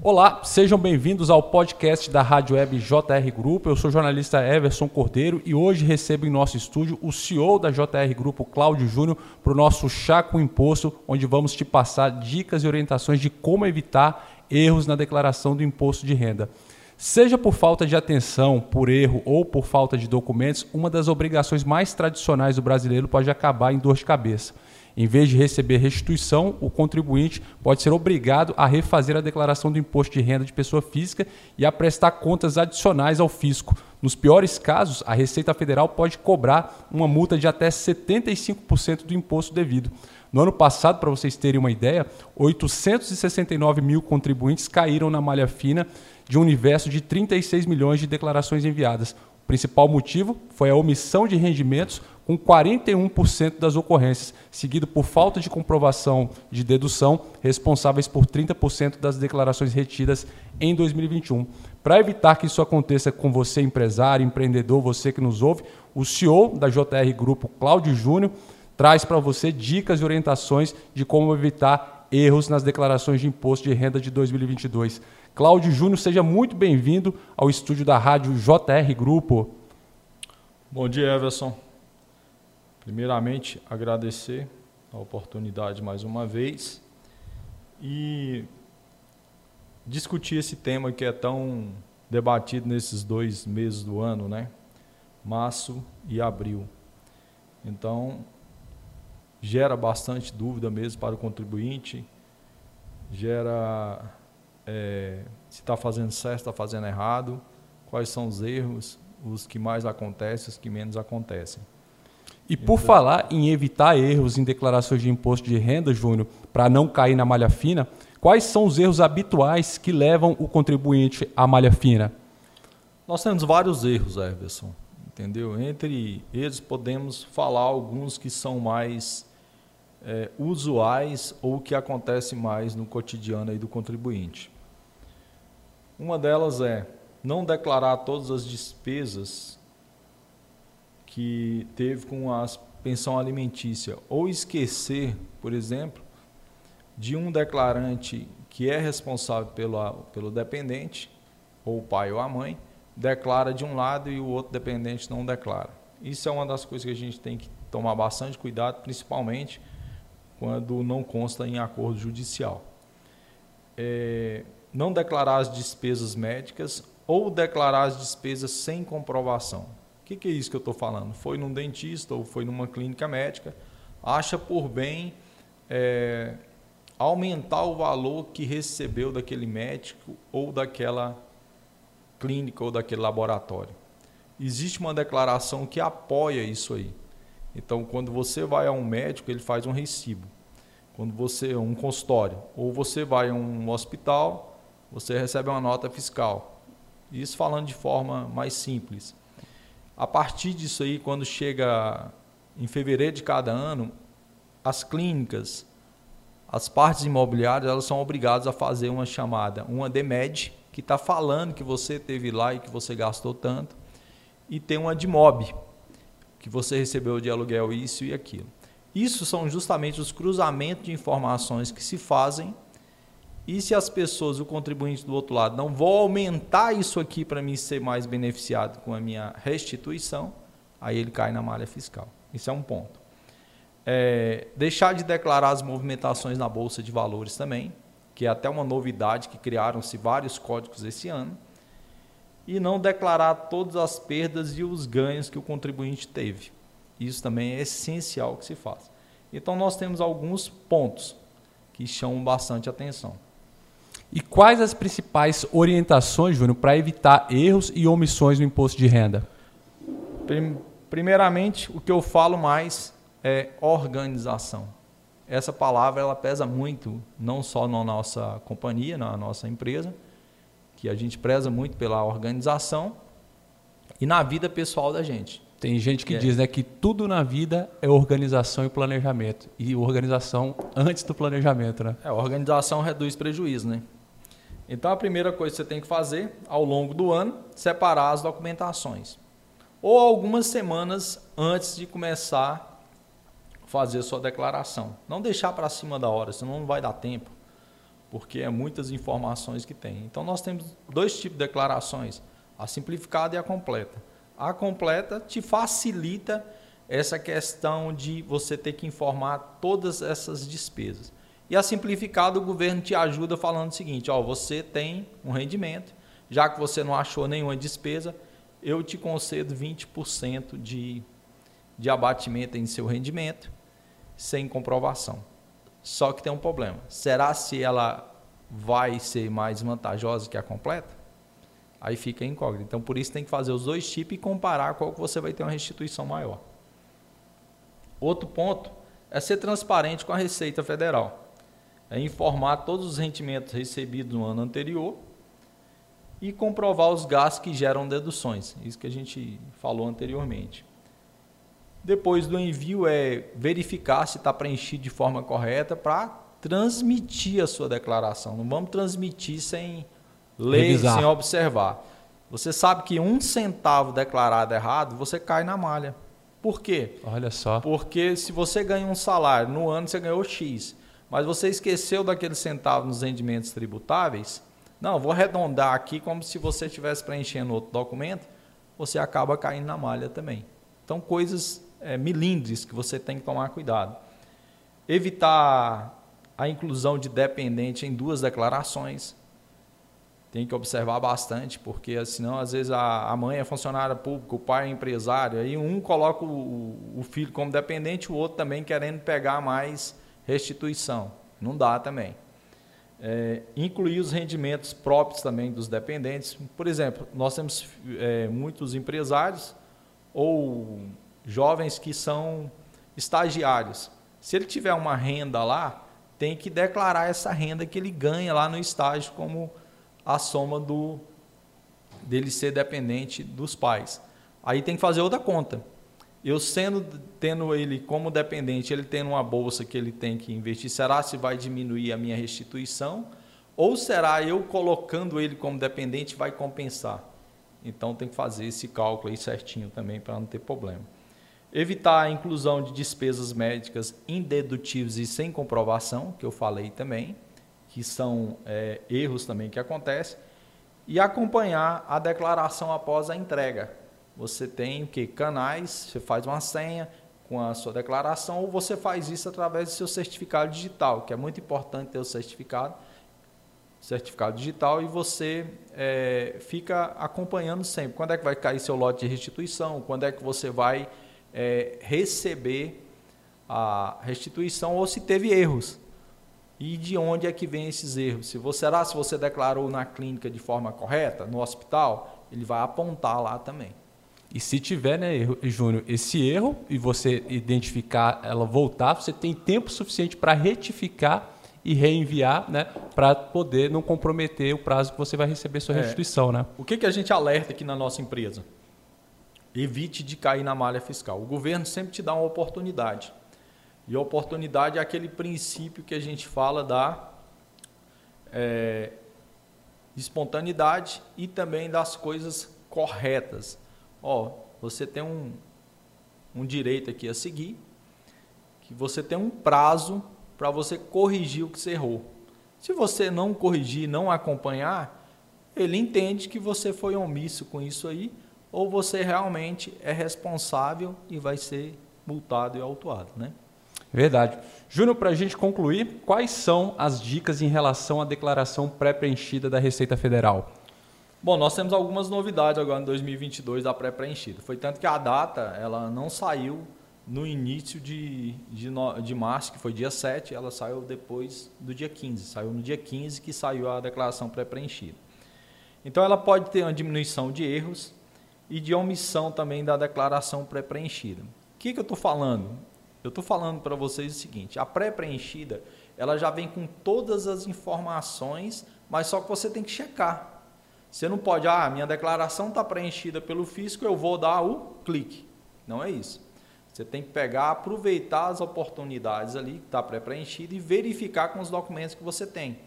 Olá, sejam bem-vindos ao podcast da Rádio Web JR Grupo. Eu sou o jornalista Everson Cordeiro e hoje recebo em nosso estúdio o CEO da JR Grupo, Cláudio Júnior, para o nosso Chá com Imposto, onde vamos te passar dicas e orientações de como evitar erros na declaração do imposto de renda. Seja por falta de atenção, por erro ou por falta de documentos, uma das obrigações mais tradicionais do brasileiro pode acabar em dor de cabeça. Em vez de receber restituição, o contribuinte pode ser obrigado a refazer a declaração do imposto de renda de pessoa física e a prestar contas adicionais ao fisco. Nos piores casos, a Receita Federal pode cobrar uma multa de até 75% do imposto devido. No ano passado, para vocês terem uma ideia, 869 mil contribuintes caíram na malha fina de um universo de 36 milhões de declarações enviadas. Principal motivo foi a omissão de rendimentos com 41% das ocorrências, seguido por falta de comprovação de dedução, responsáveis por 30% das declarações retidas em 2021. Para evitar que isso aconteça com você, empresário, empreendedor, você que nos ouve, o CEO da JR Grupo, Cláudio Júnior, traz para você dicas e orientações de como evitar erros nas declarações de imposto de renda de 2022. Cláudio Júnior, seja muito bem-vindo ao estúdio da rádio JR Grupo. Bom dia, Everson. Primeiramente, agradecer a oportunidade mais uma vez e discutir esse tema que é tão debatido nesses dois meses do ano, né? Março e abril. Então, gera bastante dúvida mesmo para o contribuinte, gera é, se está fazendo certo, está fazendo errado, quais são os erros, os que mais acontecem, os que menos acontecem. E por falar em evitar erros em declarações de imposto de renda, Júnior, para não cair na malha fina, quais são os erros habituais que levam o contribuinte à malha fina? Nós temos vários erros, Everson, entendeu? Entre eles podemos falar alguns que são mais é, usuais ou que acontecem mais no cotidiano aí do contribuinte. Uma delas é não declarar todas as despesas que teve com a pensão alimentícia ou esquecer, por exemplo, de um declarante que é responsável pelo, pelo dependente, ou o pai ou a mãe, declara de um lado e o outro dependente não declara. Isso é uma das coisas que a gente tem que tomar bastante cuidado, principalmente quando não consta em acordo judicial. É, não declarar as despesas médicas ou declarar as despesas sem comprovação que, que é isso que eu estou falando? Foi num dentista ou foi numa clínica médica, acha por bem é, aumentar o valor que recebeu daquele médico ou daquela clínica ou daquele laboratório. Existe uma declaração que apoia isso aí. Então, quando você vai a um médico, ele faz um recibo. Quando você um consultório ou você vai a um hospital, você recebe uma nota fiscal. Isso falando de forma mais simples. A partir disso aí, quando chega em fevereiro de cada ano, as clínicas, as partes imobiliárias, elas são obrigadas a fazer uma chamada, uma DEMED, que está falando que você teve lá e que você gastou tanto, e tem uma DIMOB, que você recebeu de aluguel isso e aquilo. Isso são justamente os cruzamentos de informações que se fazem e se as pessoas, o contribuinte do outro lado, não vão aumentar isso aqui para mim ser mais beneficiado com a minha restituição, aí ele cai na malha fiscal. Isso é um ponto. É, deixar de declarar as movimentações na Bolsa de Valores também, que é até uma novidade que criaram-se vários códigos esse ano. E não declarar todas as perdas e os ganhos que o contribuinte teve. Isso também é essencial que se faça. Então, nós temos alguns pontos que chamam bastante atenção. E quais as principais orientações, Júnior, para evitar erros e omissões no imposto de renda? Primeiramente, o que eu falo mais é organização. Essa palavra ela pesa muito, não só na nossa companhia, na nossa empresa, que a gente preza muito pela organização, e na vida pessoal da gente. Tem gente que é. diz né, que tudo na vida é organização e planejamento. E organização antes do planejamento, né? É, a organização reduz prejuízo, né? Então a primeira coisa que você tem que fazer ao longo do ano, separar as documentações. Ou algumas semanas antes de começar a fazer a sua declaração. Não deixar para cima da hora, senão não vai dar tempo. porque é muitas informações que tem. Então nós temos dois tipos de declarações, a simplificada e a completa. A completa te facilita essa questão de você ter que informar todas essas despesas. E a simplificada, o governo te ajuda falando o seguinte: ó, você tem um rendimento, já que você não achou nenhuma despesa, eu te concedo 20% de, de abatimento em seu rendimento, sem comprovação. Só que tem um problema. Será se ela vai ser mais vantajosa que a completa? Aí fica incógnito. Então, por isso tem que fazer os dois tipos e comparar qual que você vai ter uma restituição maior. Outro ponto é ser transparente com a Receita Federal. É informar todos os rendimentos recebidos no ano anterior e comprovar os gastos que geram deduções. Isso que a gente falou anteriormente. Depois do envio é verificar se está preenchido de forma correta para transmitir a sua declaração. Não vamos transmitir sem ler, Revisar. sem observar. Você sabe que um centavo declarado errado, você cai na malha. Por quê? Olha só. Porque se você ganha um salário, no ano você ganhou X, mas você esqueceu daquele centavo nos rendimentos tributáveis, não, vou arredondar aqui como se você estivesse preenchendo outro documento, você acaba caindo na malha também. Então, coisas é, milindres que você tem que tomar cuidado. Evitar a inclusão de dependente em duas declarações tem que observar bastante, porque senão às vezes a, a mãe é funcionária pública, o pai é empresário, aí um coloca o, o filho como dependente, o outro também querendo pegar mais restituição. Não dá também. É, incluir os rendimentos próprios também dos dependentes. Por exemplo, nós temos é, muitos empresários ou jovens que são estagiários. Se ele tiver uma renda lá, tem que declarar essa renda que ele ganha lá no estágio como a soma do dele ser dependente dos pais. Aí tem que fazer outra conta. Eu sendo tendo ele como dependente, ele tendo uma bolsa que ele tem que investir, será se vai diminuir a minha restituição ou será eu colocando ele como dependente vai compensar? Então tem que fazer esse cálculo aí certinho também para não ter problema. Evitar a inclusão de despesas médicas indedutíveis e sem comprovação, que eu falei também que são é, erros também que acontecem, e acompanhar a declaração após a entrega. Você tem que canais, você faz uma senha com a sua declaração ou você faz isso através do seu certificado digital, que é muito importante ter o certificado, certificado digital e você é, fica acompanhando sempre. Quando é que vai cair seu lote de restituição? Quando é que você vai é, receber a restituição ou se teve erros? E de onde é que vem esses erros? Se você, será se você declarou na clínica de forma correta, no hospital, ele vai apontar lá também. E se tiver, né, Júnior, esse erro e você identificar ela voltar, você tem tempo suficiente para retificar e reenviar, né, para poder não comprometer o prazo que você vai receber sua é. restituição, né? O que, que a gente alerta aqui na nossa empresa? Evite de cair na malha fiscal. O governo sempre te dá uma oportunidade. E a oportunidade é aquele princípio que a gente fala da é, espontaneidade e também das coisas corretas. Ó, você tem um, um direito aqui a seguir, que você tem um prazo para você corrigir o que você errou. Se você não corrigir, não acompanhar, ele entende que você foi omisso com isso aí, ou você realmente é responsável e vai ser multado e autuado, né? Verdade. Júnior, para a gente concluir, quais são as dicas em relação à declaração pré-preenchida da Receita Federal? Bom, nós temos algumas novidades agora em 2022 da pré-preenchida. Foi tanto que a data ela não saiu no início de, de, de março, que foi dia 7, ela saiu depois do dia 15. Saiu no dia 15 que saiu a declaração pré-preenchida. Então ela pode ter uma diminuição de erros e de omissão também da declaração pré-preenchida. O que, que eu estou falando? Eu estou falando para vocês o seguinte: a pré-preenchida ela já vem com todas as informações, mas só que você tem que checar. Você não pode, ah, minha declaração está preenchida pelo fisco, eu vou dar o clique. Não é isso. Você tem que pegar, aproveitar as oportunidades ali que está pré-preenchida e verificar com os documentos que você tem.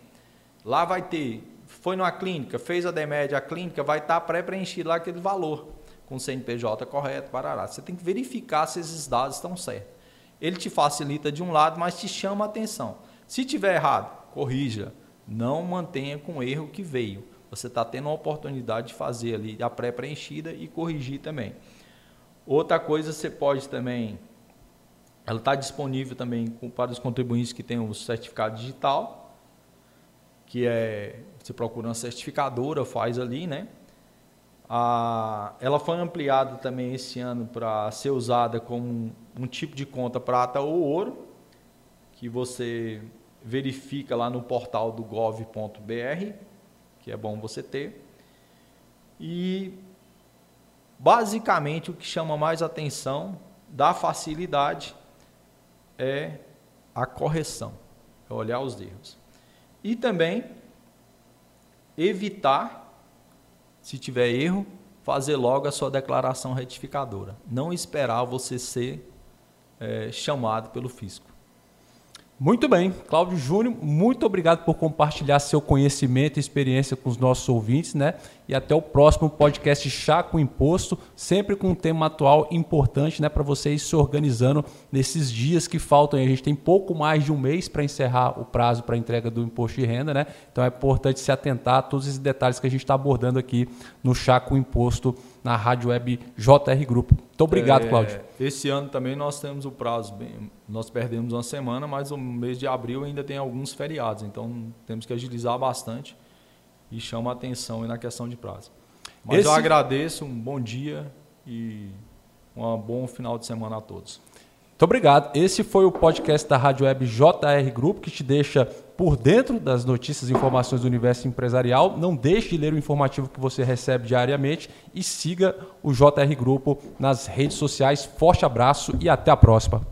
Lá vai ter, foi numa clínica, fez a DEMED, a clínica vai estar tá pré-preenchido lá aquele valor, com o CNPJ correto, parará. Você tem que verificar se esses dados estão certos ele te facilita de um lado, mas te chama a atenção. Se tiver errado, corrija, Não mantenha com o erro que veio. Você está tendo a oportunidade de fazer ali a pré-preenchida e corrigir também. Outra coisa, você pode também. Ela está disponível também para os contribuintes que têm o certificado digital, que é. Você procura uma certificadora, faz ali, né? A, ela foi ampliada também esse ano para ser usada como um, um tipo de conta prata ou ouro, que você verifica lá no portal do gov.br, que é bom você ter. E basicamente o que chama mais atenção da facilidade é a correção, é olhar os erros. E também evitar se tiver erro, fazer logo a sua declaração retificadora. Não esperar você ser é, chamado pelo fisco. Muito bem, Cláudio Júnior, muito obrigado por compartilhar seu conhecimento e experiência com os nossos ouvintes, né? E até o próximo podcast Chá com Imposto, sempre com um tema atual importante, né, para vocês se organizando nesses dias que faltam. A gente tem pouco mais de um mês para encerrar o prazo para entrega do imposto de renda, né? Então é importante se atentar a todos esses detalhes que a gente está abordando aqui no Chá com Imposto na Rádio Web JR Grupo. Muito obrigado, é, Cláudio. Esse ano também nós temos o prazo, bem, nós perdemos uma semana, mas o mês de abril ainda tem alguns feriados, então temos que agilizar bastante e chama a atenção na questão de prazo. Mas Esse... eu agradeço, um bom dia e um bom final de semana a todos. Muito obrigado. Esse foi o podcast da Rádio Web JR Grupo, que te deixa por dentro das notícias e informações do universo empresarial. Não deixe de ler o informativo que você recebe diariamente e siga o JR Grupo nas redes sociais. Forte abraço e até a próxima.